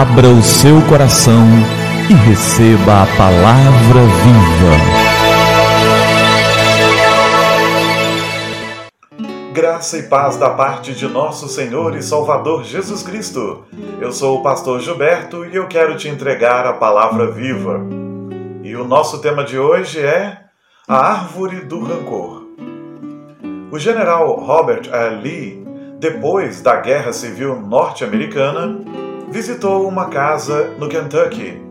Abra o seu coração e receba a palavra viva. Graça e paz da parte de nosso Senhor e Salvador Jesus Cristo. Eu sou o pastor Gilberto e eu quero te entregar a palavra viva. E o nosso tema de hoje é a árvore do rancor. O general Robert A. Lee, depois da Guerra Civil Norte-Americana, visitou uma casa no Kentucky.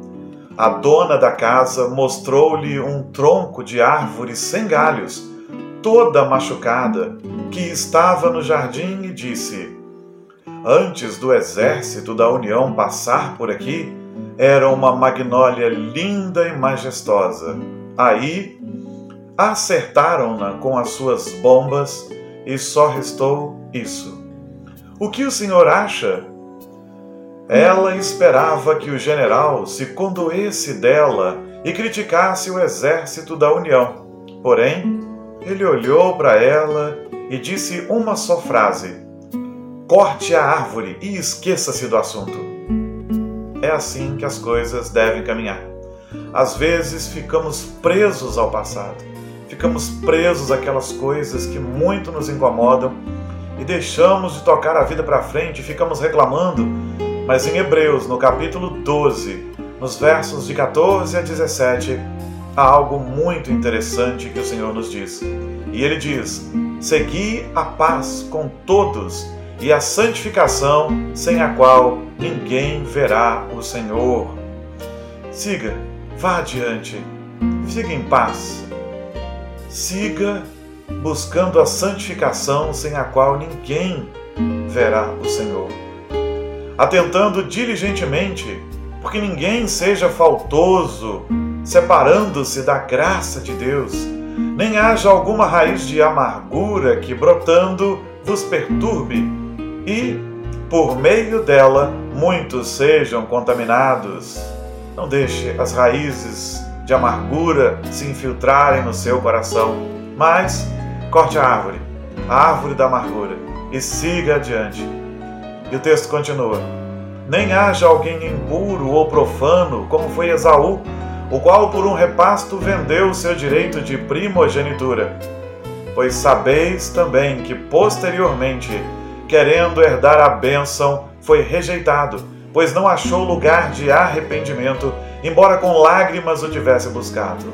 A dona da casa mostrou-lhe um tronco de árvore sem galhos, toda machucada, que estava no jardim e disse: Antes do exército da União passar por aqui, era uma magnólia linda e majestosa. Aí acertaram-na com as suas bombas e só restou isso. O que o senhor acha? Ela esperava que o general se condoesse dela e criticasse o exército da União. Porém, ele olhou para ela e disse uma só frase: Corte a árvore e esqueça-se do assunto. É assim que as coisas devem caminhar. Às vezes ficamos presos ao passado, ficamos presos àquelas coisas que muito nos incomodam e deixamos de tocar a vida para frente ficamos reclamando mas em Hebreus, no capítulo 12, nos versos de 14 a 17, há algo muito interessante que o Senhor nos diz. E ele diz: Segui a paz com todos e a santificação, sem a qual ninguém verá o Senhor. Siga, vá adiante, siga em paz. Siga buscando a santificação, sem a qual ninguém verá o Senhor atentando diligentemente, porque ninguém seja faltoso, separando-se da graça de Deus, nem haja alguma raiz de amargura que brotando vos perturbe, e, por meio dela, muitos sejam contaminados. Não deixe as raízes de amargura se infiltrarem no seu coração, mas corte a árvore, a árvore da amargura, e siga adiante e o texto continua: Nem haja alguém impuro ou profano, como foi Esaú, o qual por um repasto vendeu o seu direito de primogenitura. Pois sabeis também que posteriormente, querendo herdar a bênção, foi rejeitado, pois não achou lugar de arrependimento, embora com lágrimas o tivesse buscado.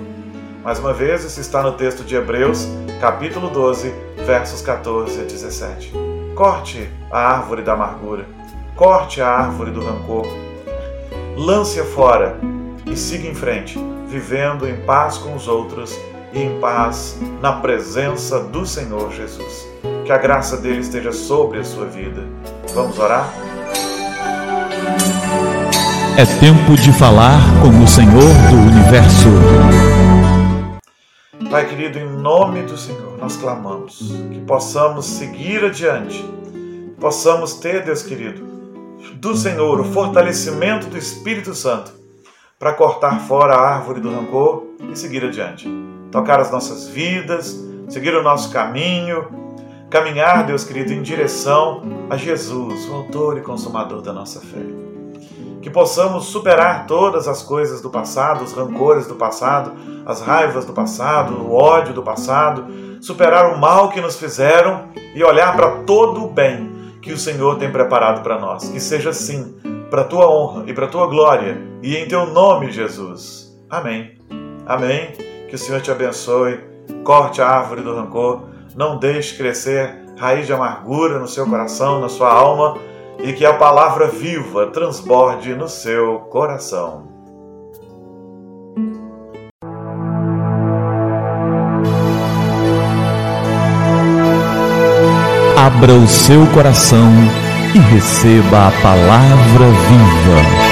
Mais uma vez, isso está no texto de Hebreus, capítulo 12, versos 14 a 17. Corte a árvore da amargura, corte a árvore do rancor, lance-a fora e siga em frente, vivendo em paz com os outros e em paz na presença do Senhor Jesus. Que a graça dele esteja sobre a sua vida. Vamos orar? É tempo de falar com o Senhor do universo. Pai querido, em nome do Senhor, nós clamamos que possamos seguir adiante, possamos ter, Deus querido, do Senhor o fortalecimento do Espírito Santo para cortar fora a árvore do rancor e seguir adiante. Tocar as nossas vidas, seguir o nosso caminho, caminhar, Deus querido, em direção a Jesus, o Autor e Consumador da nossa fé que possamos superar todas as coisas do passado, os rancores do passado, as raivas do passado, o ódio do passado, superar o mal que nos fizeram e olhar para todo o bem que o Senhor tem preparado para nós. Que seja assim, para a tua honra e para a tua glória, e em teu nome, Jesus. Amém. Amém. Que o Senhor te abençoe, corte a árvore do rancor, não deixe crescer raiz de amargura no seu coração, na sua alma e que a palavra viva transborde no seu coração. Abra o seu coração e receba a palavra viva.